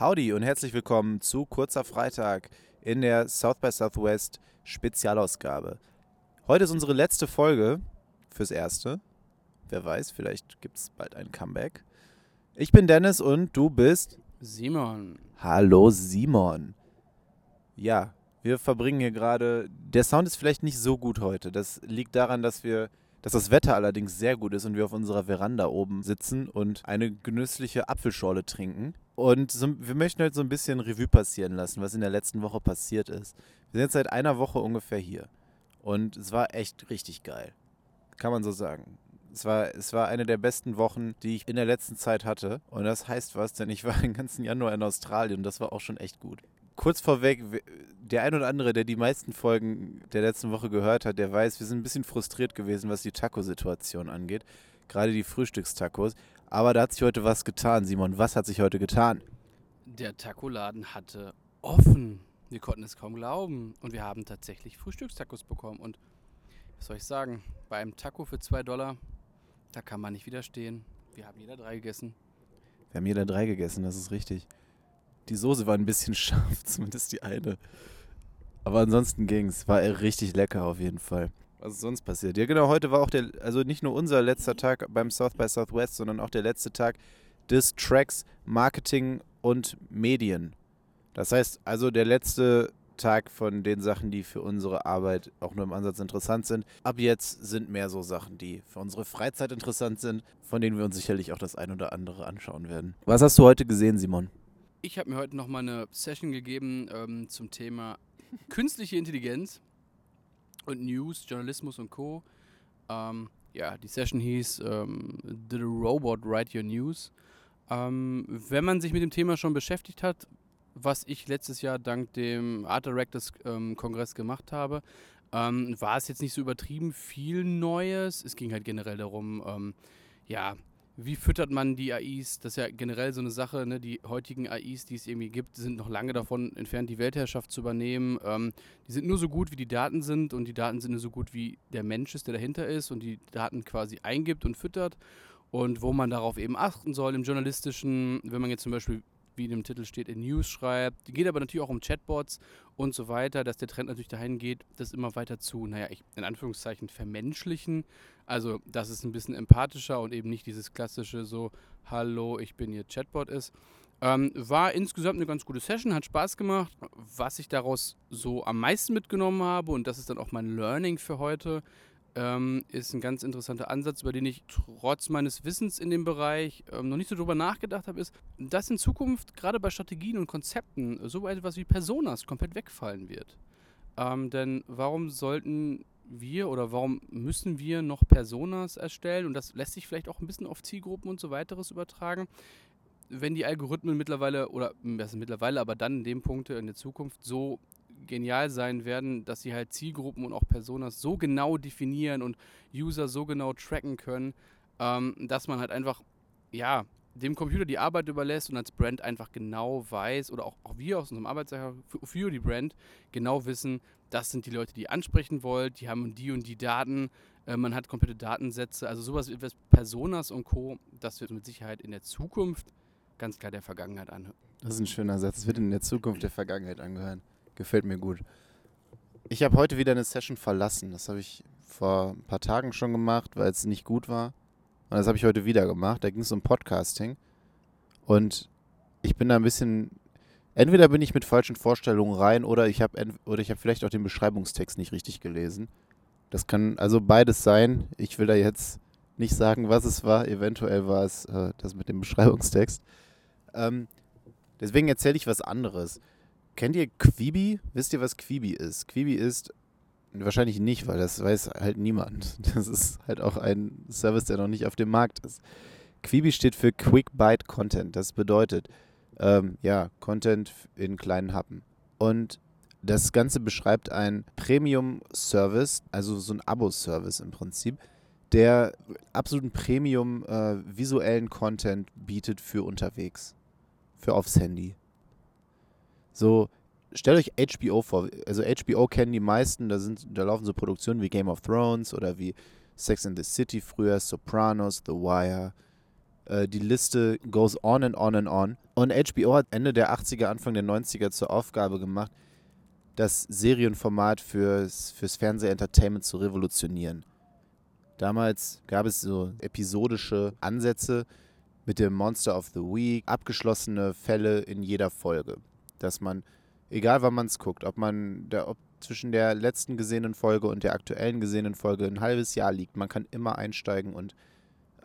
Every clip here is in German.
Howdy und herzlich willkommen zu Kurzer Freitag in der South by Southwest Spezialausgabe. Heute ist unsere letzte Folge fürs Erste. Wer weiß, vielleicht gibt es bald ein Comeback. Ich bin Dennis und du bist Simon. Hallo Simon. Ja, wir verbringen hier gerade. Der Sound ist vielleicht nicht so gut heute. Das liegt daran, dass wir dass das Wetter allerdings sehr gut ist und wir auf unserer Veranda oben sitzen und eine genüssliche Apfelschorle trinken. Und so, wir möchten heute so ein bisschen Revue passieren lassen, was in der letzten Woche passiert ist. Wir sind jetzt seit einer Woche ungefähr hier. Und es war echt richtig geil. Kann man so sagen. Es war, es war eine der besten Wochen, die ich in der letzten Zeit hatte. Und das heißt was, denn ich war den ganzen Januar in Australien und das war auch schon echt gut kurz vorweg, der ein oder andere, der die meisten Folgen der letzten Woche gehört hat, der weiß, wir sind ein bisschen frustriert gewesen, was die Taco-Situation angeht. Gerade die Frühstückstacos. Aber da hat sich heute was getan, Simon. Was hat sich heute getan? Der Taco-Laden hatte offen. Wir konnten es kaum glauben. Und wir haben tatsächlich Frühstückstacos bekommen. Und was soll ich sagen? Bei einem Taco für 2 Dollar, da kann man nicht widerstehen. Wir haben jeder drei gegessen. Wir haben jeder drei gegessen, das ist richtig. Die Soße war ein bisschen scharf, zumindest die eine. Aber ansonsten ging es. War richtig lecker auf jeden Fall. Was ist sonst passiert? Ja, genau, heute war auch der, also nicht nur unser letzter Tag beim South by Southwest, sondern auch der letzte Tag des Tracks Marketing und Medien. Das heißt, also der letzte Tag von den Sachen, die für unsere Arbeit auch nur im Ansatz interessant sind. Ab jetzt sind mehr so Sachen, die für unsere Freizeit interessant sind, von denen wir uns sicherlich auch das ein oder andere anschauen werden. Was hast du heute gesehen, Simon? Ich habe mir heute nochmal eine Session gegeben ähm, zum Thema künstliche Intelligenz und News, Journalismus und Co. Ähm, ja, die Session hieß ähm, Did a Robot Write Your News? Ähm, wenn man sich mit dem Thema schon beschäftigt hat, was ich letztes Jahr dank dem Art Directors ähm, Kongress gemacht habe, ähm, war es jetzt nicht so übertrieben viel Neues. Es ging halt generell darum, ja, wie füttert man die AIs? Das ist ja generell so eine Sache. Ne? Die heutigen AIs, die es irgendwie gibt, sind noch lange davon entfernt, die Weltherrschaft zu übernehmen. Ähm, die sind nur so gut, wie die Daten sind und die Daten sind nur so gut, wie der Mensch ist, der dahinter ist und die Daten quasi eingibt und füttert. Und wo man darauf eben achten soll im journalistischen, wenn man jetzt zum Beispiel wie in dem Titel steht, in News schreibt. Geht aber natürlich auch um Chatbots und so weiter, dass der Trend natürlich dahin geht, das immer weiter zu, naja, ich, in Anführungszeichen vermenschlichen. Also, dass es ein bisschen empathischer und eben nicht dieses klassische so, hallo, ich bin hier Chatbot ist. Ähm, war insgesamt eine ganz gute Session, hat Spaß gemacht. Was ich daraus so am meisten mitgenommen habe, und das ist dann auch mein Learning für heute, ähm, ist ein ganz interessanter Ansatz, über den ich trotz meines Wissens in dem Bereich ähm, noch nicht so drüber nachgedacht habe, ist, dass in Zukunft gerade bei Strategien und Konzepten so etwas wie Personas komplett wegfallen wird. Ähm, denn warum sollten wir oder warum müssen wir noch Personas erstellen? Und das lässt sich vielleicht auch ein bisschen auf Zielgruppen und so weiteres übertragen. Wenn die Algorithmen mittlerweile, oder das ist mittlerweile, aber dann in dem Punkt in der Zukunft so genial sein werden, dass sie halt Zielgruppen und auch Personas so genau definieren und User so genau tracken können, ähm, dass man halt einfach, ja, dem Computer die Arbeit überlässt und als Brand einfach genau weiß, oder auch, auch wir aus unserem Arbeitssache für, für, die Brand genau wissen, das sind die Leute, die ihr ansprechen wollt, die haben die und die Daten, äh, man hat komplette Datensätze, also sowas wie Personas und Co., das wird mit Sicherheit in der Zukunft ganz klar der Vergangenheit anhören. Das ist ein schöner Satz, es wird in der Zukunft der Vergangenheit angehören. Gefällt mir gut. Ich habe heute wieder eine Session verlassen. Das habe ich vor ein paar Tagen schon gemacht, weil es nicht gut war. Und das habe ich heute wieder gemacht. Da ging es um Podcasting. Und ich bin da ein bisschen. Entweder bin ich mit falschen Vorstellungen rein oder ich habe oder ich habe vielleicht auch den Beschreibungstext nicht richtig gelesen. Das kann also beides sein. Ich will da jetzt nicht sagen, was es war. Eventuell war es äh, das mit dem Beschreibungstext. Ähm, deswegen erzähle ich was anderes. Kennt ihr Quibi? Wisst ihr, was Quibi ist? Quibi ist wahrscheinlich nicht, weil das weiß halt niemand. Das ist halt auch ein Service, der noch nicht auf dem Markt ist. Quibi steht für Quick Byte Content. Das bedeutet, ähm, ja, Content in kleinen Happen. Und das Ganze beschreibt ein Premium-Service, also so ein Abo-Service im Prinzip, der absoluten Premium äh, visuellen Content bietet für unterwegs, für aufs Handy. So, stellt euch HBO vor. Also HBO kennen die meisten, da, sind, da laufen so Produktionen wie Game of Thrones oder wie Sex in the City früher, Sopranos, The Wire, Äh, die Liste goes on and on and on. Und HBO hat Ende der 80er, Anfang der 90er zur Aufgabe gemacht, das Serienformat fürs, fürs Fernsehentertainment zu revolutionieren. Damals gab es so episodische Ansätze mit dem Monster of the Week, abgeschlossene Fälle in jeder Folge. Dass man, egal wann man es guckt, ob man der, ob zwischen der letzten gesehenen Folge und der aktuellen gesehenen Folge ein halbes Jahr liegt, man kann immer einsteigen und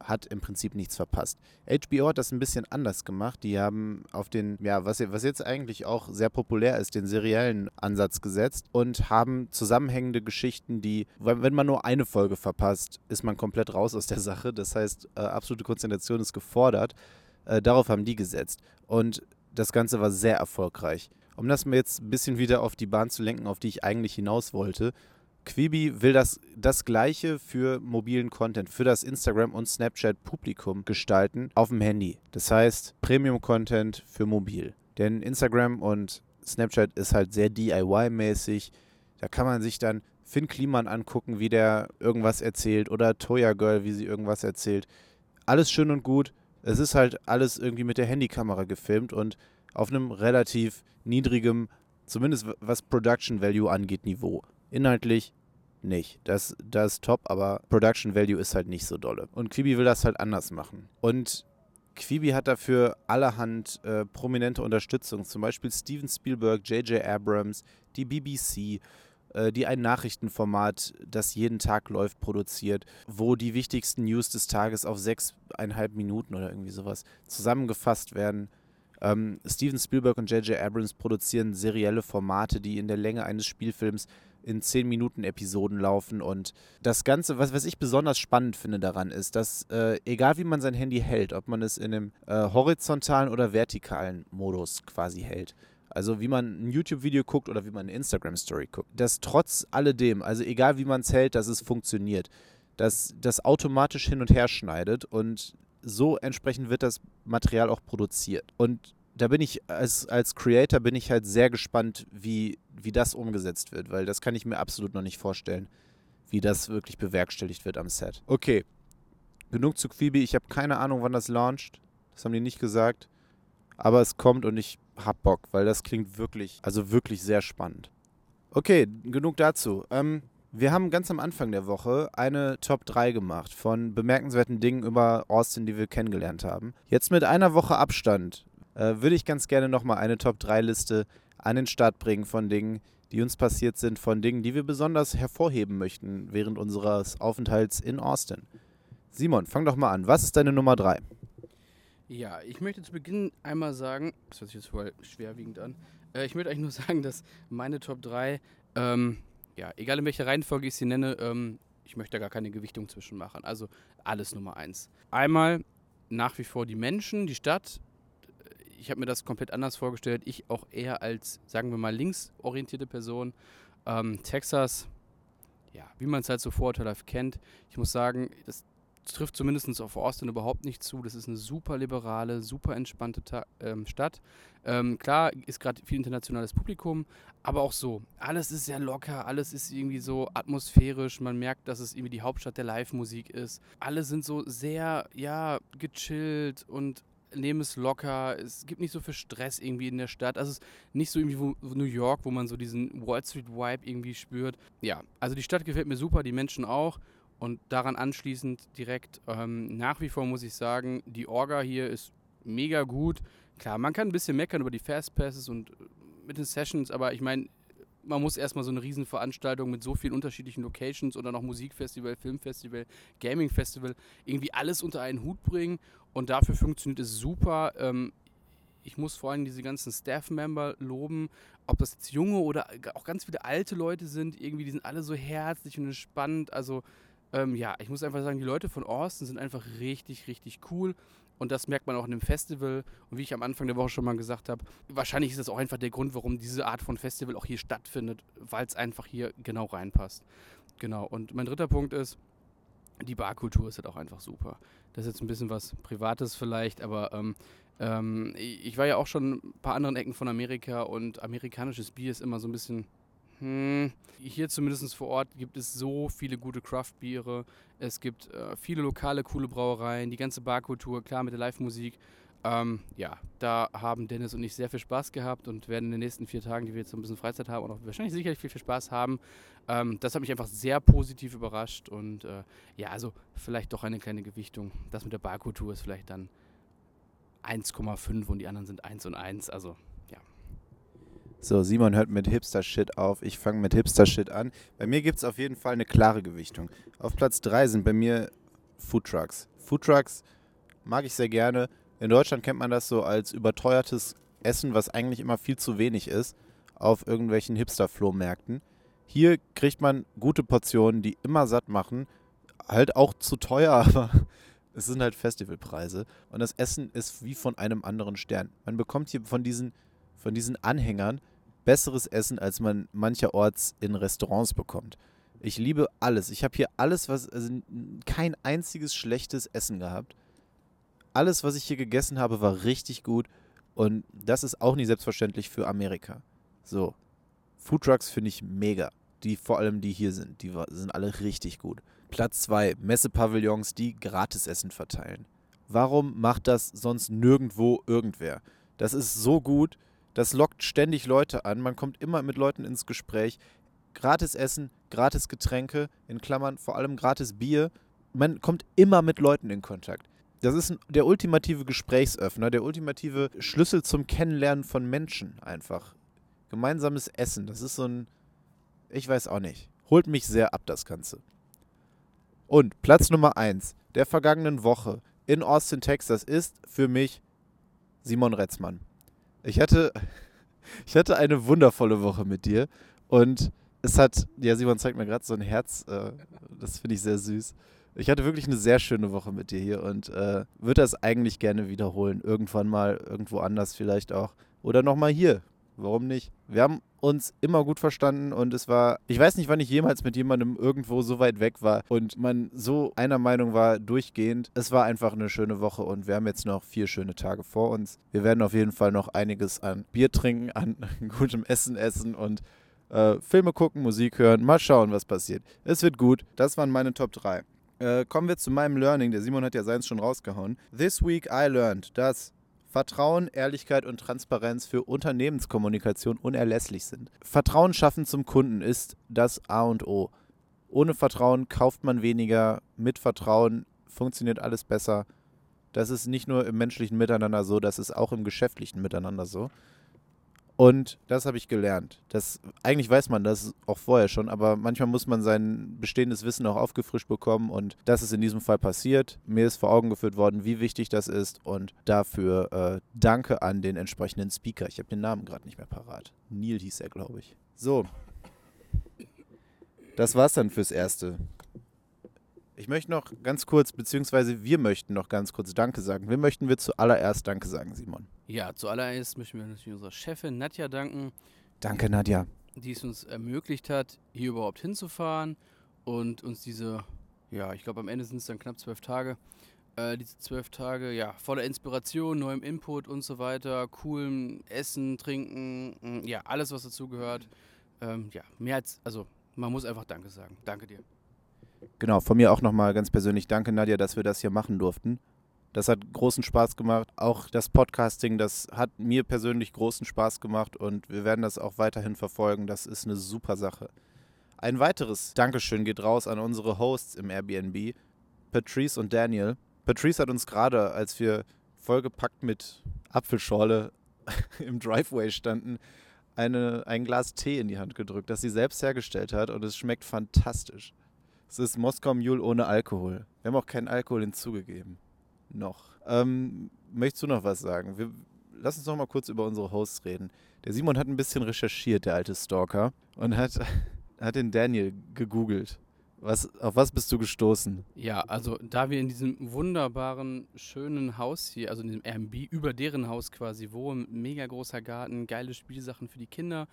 hat im Prinzip nichts verpasst. HBO hat das ein bisschen anders gemacht. Die haben auf den, ja, was, was jetzt eigentlich auch sehr populär ist, den seriellen Ansatz gesetzt und haben zusammenhängende Geschichten, die, wenn man nur eine Folge verpasst, ist man komplett raus aus der Sache. Das heißt, äh, absolute Konzentration ist gefordert. Äh, darauf haben die gesetzt. Und das Ganze war sehr erfolgreich. Um das mir jetzt ein bisschen wieder auf die Bahn zu lenken, auf die ich eigentlich hinaus wollte, Quibi will das, das Gleiche für mobilen Content, für das Instagram- und Snapchat-Publikum gestalten auf dem Handy. Das heißt, Premium-Content für mobil. Denn Instagram und Snapchat ist halt sehr DIY-mäßig. Da kann man sich dann Finn Kliman angucken, wie der irgendwas erzählt oder Toya Girl, wie sie irgendwas erzählt. Alles schön und gut. Es ist halt alles irgendwie mit der Handykamera gefilmt und auf einem relativ niedrigem, zumindest was Production Value angeht, Niveau. Inhaltlich nicht. Das, das ist top, aber Production Value ist halt nicht so dolle. Und Quibi will das halt anders machen. Und Quibi hat dafür allerhand äh, prominente Unterstützung, zum Beispiel Steven Spielberg, J.J. Abrams, die BBC, die ein Nachrichtenformat, das jeden Tag läuft, produziert, wo die wichtigsten News des Tages auf sechseinhalb Minuten oder irgendwie sowas zusammengefasst werden. Ähm, Steven Spielberg und J.J. Abrams produzieren serielle Formate, die in der Länge eines Spielfilms in 10 Minuten Episoden laufen und das Ganze, was, was ich besonders spannend finde daran ist, dass äh, egal wie man sein Handy hält, ob man es in einem äh, horizontalen oder vertikalen Modus quasi hält, also wie man ein YouTube-Video guckt oder wie man eine Instagram-Story guckt, dass trotz alledem, also egal wie man es hält, dass es funktioniert, dass das automatisch hin und her schneidet und so entsprechend wird das Material auch produziert. Und da bin ich als, als Creator bin ich halt sehr gespannt, wie, wie das umgesetzt wird, weil das kann ich mir absolut noch nicht vorstellen, wie das wirklich bewerkstelligt wird am Set. Okay, genug zu Quibi. Ich habe keine Ahnung, wann das launcht. Das haben die nicht gesagt. Aber es kommt und ich hab Bock, weil das klingt wirklich, also wirklich sehr spannend. Okay, genug dazu. Ähm, wir haben ganz am Anfang der Woche eine Top 3 gemacht von bemerkenswerten Dingen über Austin, die wir kennengelernt haben. Jetzt mit einer Woche Abstand äh, würde ich ganz gerne nochmal eine Top-3-Liste an den Start bringen von Dingen, die uns passiert sind, von Dingen, die wir besonders hervorheben möchten während unseres Aufenthalts in Austin. Simon, fang doch mal an. Was ist deine Nummer 3? Ja, ich möchte zu Beginn einmal sagen, das hört sich jetzt voll schwerwiegend an, äh, ich möchte eigentlich nur sagen, dass meine Top 3, ähm, ja, egal in welcher Reihenfolge ich sie nenne, ähm, ich möchte da gar keine Gewichtung zwischen machen. Also alles Nummer 1. Einmal nach wie vor die Menschen, die Stadt, ich habe mir das komplett anders vorgestellt. Ich auch eher als, sagen wir mal, linksorientierte Person. Ähm, Texas, ja, wie man es halt so vorurteilhaft kennt. Ich muss sagen, das trifft zumindest auf Austin überhaupt nicht zu. Das ist eine super liberale, super entspannte Ta ähm, Stadt. Ähm, klar ist gerade viel internationales Publikum, aber auch so. Alles ist sehr locker, alles ist irgendwie so atmosphärisch. Man merkt, dass es irgendwie die Hauptstadt der Live-Musik ist. Alle sind so sehr, ja, gechillt und nehmen es locker. Es gibt nicht so viel Stress irgendwie in der Stadt. Also es ist nicht so irgendwie wo, New York, wo man so diesen Wall Street Vibe irgendwie spürt. Ja, also die Stadt gefällt mir super, die Menschen auch. Und daran anschließend direkt ähm, nach wie vor muss ich sagen, die Orga hier ist mega gut. Klar, man kann ein bisschen meckern über die Fastpasses und äh, mit den Sessions, aber ich meine, man muss erstmal so eine Riesenveranstaltung mit so vielen unterschiedlichen Locations oder noch Musikfestival, Filmfestival, Gamingfestival irgendwie alles unter einen Hut bringen und dafür funktioniert es super. Ähm, ich muss vor allem diese ganzen Staff-Member loben, ob das jetzt junge oder auch ganz viele alte Leute sind, irgendwie, die sind alle so herzlich und entspannt. Also ähm, ja, ich muss einfach sagen, die Leute von Austin sind einfach richtig, richtig cool. Und das merkt man auch in dem Festival. Und wie ich am Anfang der Woche schon mal gesagt habe, wahrscheinlich ist das auch einfach der Grund, warum diese Art von Festival auch hier stattfindet, weil es einfach hier genau reinpasst. Genau. Und mein dritter Punkt ist, die Barkultur ist halt auch einfach super. Das ist jetzt ein bisschen was Privates vielleicht, aber ähm, ähm, ich war ja auch schon ein paar anderen Ecken von Amerika und amerikanisches Bier ist immer so ein bisschen hm, hier zumindest vor Ort gibt es so viele gute Craft-Biere. Es gibt äh, viele lokale, coole Brauereien, die ganze Barkultur, klar mit der Live-Musik. Ähm, ja, da haben Dennis und ich sehr viel Spaß gehabt und werden in den nächsten vier Tagen, die wir jetzt so ein bisschen Freizeit haben, auch wahrscheinlich sicherlich viel, viel Spaß haben. Ähm, das hat mich einfach sehr positiv überrascht und äh, ja, also vielleicht doch eine kleine Gewichtung. Das mit der Barkultur ist vielleicht dann 1,5 und die anderen sind 1 und 1. Also. So, Simon hört mit Hipster-Shit auf. Ich fange mit Hipster-Shit an. Bei mir gibt es auf jeden Fall eine klare Gewichtung. Auf Platz 3 sind bei mir Foodtrucks. Foodtrucks mag ich sehr gerne in Deutschland kennt man das so als überteuertes Essen, was eigentlich immer viel zu wenig ist, auf irgendwelchen Hipster-Flohmärkten. Hier kriegt man gute Portionen, die immer satt machen. Halt auch zu teuer, aber es sind halt Festivalpreise. Und das Essen ist wie von einem anderen Stern. Man bekommt hier von diesen, von diesen Anhängern besseres Essen, als man mancherorts in Restaurants bekommt. Ich liebe alles. Ich habe hier alles, was, also kein einziges schlechtes Essen gehabt alles, was ich hier gegessen habe, war richtig gut. Und das ist auch nicht selbstverständlich für Amerika. So. Foodtrucks finde ich mega. Die, vor allem die hier sind, die sind alle richtig gut. Platz 2, Messepavillons, die Gratisessen verteilen. Warum macht das sonst nirgendwo irgendwer? Das ist so gut, das lockt ständig Leute an, man kommt immer mit Leuten ins Gespräch. Gratis Essen, gratis Getränke, in Klammern vor allem gratis Bier. Man kommt immer mit Leuten in Kontakt. Das ist der ultimative Gesprächsöffner, der ultimative Schlüssel zum Kennenlernen von Menschen einfach. Gemeinsames Essen, das ist so ein, ich weiß auch nicht, holt mich sehr ab das Ganze. Und Platz Nummer 1 der vergangenen Woche in Austin, Texas ist für mich Simon Retzmann. Ich hatte, ich hatte eine wundervolle Woche mit dir und es hat, ja, Simon zeigt mir gerade so ein Herz, äh, das finde ich sehr süß. Ich hatte wirklich eine sehr schöne Woche mit dir hier und äh, würde das eigentlich gerne wiederholen. Irgendwann mal, irgendwo anders vielleicht auch. Oder nochmal hier. Warum nicht? Wir haben uns immer gut verstanden und es war, ich weiß nicht, wann ich jemals mit jemandem irgendwo so weit weg war und man so einer Meinung war durchgehend. Es war einfach eine schöne Woche und wir haben jetzt noch vier schöne Tage vor uns. Wir werden auf jeden Fall noch einiges an Bier trinken, an gutem Essen essen und äh, Filme gucken, Musik hören. Mal schauen, was passiert. Es wird gut. Das waren meine Top 3. Äh, kommen wir zu meinem Learning. Der Simon hat ja seins schon rausgehauen. This week I learned, dass Vertrauen, Ehrlichkeit und Transparenz für Unternehmenskommunikation unerlässlich sind. Vertrauen schaffen zum Kunden ist das A und O. Ohne Vertrauen kauft man weniger, mit Vertrauen funktioniert alles besser. Das ist nicht nur im menschlichen Miteinander so, das ist auch im geschäftlichen Miteinander so. Und das habe ich gelernt. Das, eigentlich weiß man das auch vorher schon, aber manchmal muss man sein bestehendes Wissen auch aufgefrischt bekommen und das ist in diesem Fall passiert. Mir ist vor Augen geführt worden, wie wichtig das ist und dafür äh, danke an den entsprechenden Speaker. Ich habe den Namen gerade nicht mehr parat. Neil hieß er, glaube ich. So. Das war's dann fürs Erste. Ich möchte noch ganz kurz, beziehungsweise wir möchten noch ganz kurz Danke sagen. Wem möchten wir zuallererst Danke sagen, Simon? Ja, zuallererst möchten wir natürlich unserer Chefin Nadja danken. Danke, Nadja. Die es uns ermöglicht hat, hier überhaupt hinzufahren und uns diese, ja, ich glaube am Ende sind es dann knapp zwölf Tage, äh, diese zwölf Tage, ja, voller Inspiration, neuem Input und so weiter, coolem Essen, Trinken, mm, ja, alles, was dazugehört. Ähm, ja, mehr als, also man muss einfach Danke sagen. Danke dir. Genau, von mir auch nochmal ganz persönlich danke, Nadja, dass wir das hier machen durften. Das hat großen Spaß gemacht. Auch das Podcasting, das hat mir persönlich großen Spaß gemacht und wir werden das auch weiterhin verfolgen. Das ist eine super Sache. Ein weiteres Dankeschön geht raus an unsere Hosts im Airbnb, Patrice und Daniel. Patrice hat uns gerade, als wir vollgepackt mit Apfelschorle im Driveway standen, eine, ein Glas Tee in die Hand gedrückt, das sie selbst hergestellt hat und es schmeckt fantastisch. Es ist Moskau Mule ohne Alkohol. Wir haben auch keinen Alkohol hinzugegeben noch. Ähm, möchtest du noch was sagen? Wir, lass uns noch mal kurz über unsere Hosts reden. Der Simon hat ein bisschen recherchiert, der alte Stalker, und hat, hat den Daniel gegoogelt. Was, auf was bist du gestoßen? Ja, also da wir in diesem wunderbaren, schönen Haus hier, also in diesem Airbnb, über deren Haus quasi wohnen, mega großer Garten, geile Spielsachen für die Kinder.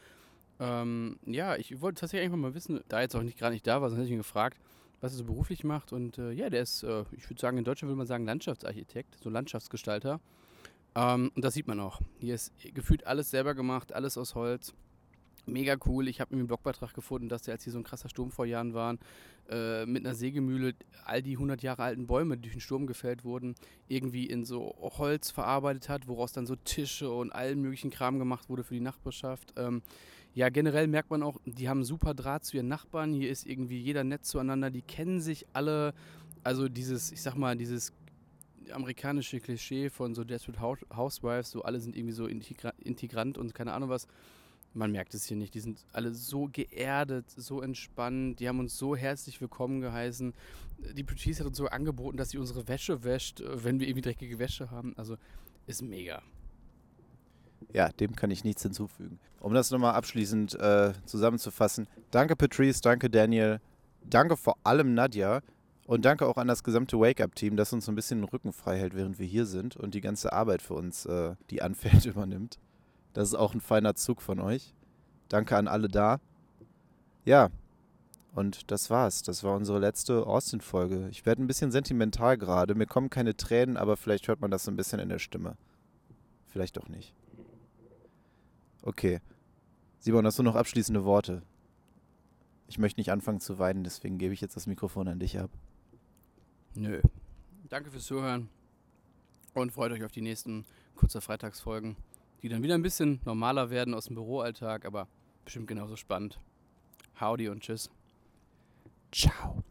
Ähm, ja, ich wollte tatsächlich einfach mal wissen, da jetzt auch nicht gerade nicht da war, sonst hätte ich ihn gefragt, was er so beruflich macht. Und äh, ja, der ist, äh, ich würde sagen, in Deutschland würde man sagen Landschaftsarchitekt, so Landschaftsgestalter. Ähm, und das sieht man auch. Hier ist gefühlt alles selber gemacht, alles aus Holz. Mega cool. Ich habe mir einen Blogbeitrag gefunden, dass der, als hier so ein krasser Sturm vor Jahren waren, äh, mit einer Sägemühle all die 100 Jahre alten Bäume, die durch den Sturm gefällt wurden, irgendwie in so Holz verarbeitet hat, woraus dann so Tische und allen möglichen Kram gemacht wurde für die Nachbarschaft. Ähm, ja, generell merkt man auch, die haben super Draht zu ihren Nachbarn. Hier ist irgendwie jeder nett zueinander. Die kennen sich alle. Also dieses, ich sag mal, dieses amerikanische Klischee von so Desperate Housewives, so alle sind irgendwie so integra integrant und keine Ahnung was. Man merkt es hier nicht. Die sind alle so geerdet, so entspannt. Die haben uns so herzlich willkommen geheißen. Die Patrice hat uns so angeboten, dass sie unsere Wäsche wäscht, äh, wenn wir irgendwie dreckige Wäsche haben. Also ist mega. Ja, dem kann ich nichts hinzufügen. Um das nochmal abschließend äh, zusammenzufassen. Danke Patrice, danke Daniel, danke vor allem Nadja und danke auch an das gesamte Wake-Up-Team, das uns so ein bisschen den Rücken frei hält, während wir hier sind und die ganze Arbeit für uns, äh, die anfällt, übernimmt. Das ist auch ein feiner Zug von euch. Danke an alle da. Ja, und das war's. Das war unsere letzte Austin-Folge. Ich werde ein bisschen sentimental gerade. Mir kommen keine Tränen, aber vielleicht hört man das so ein bisschen in der Stimme. Vielleicht auch nicht. Okay. Simon, hast du noch abschließende Worte? Ich möchte nicht anfangen zu weinen, deswegen gebe ich jetzt das Mikrofon an dich ab. Nö. Danke fürs Zuhören und freut euch auf die nächsten kurzer Freitagsfolgen die dann wieder ein bisschen normaler werden aus dem Büroalltag, aber bestimmt genauso spannend. Howdy und tschüss. Ciao.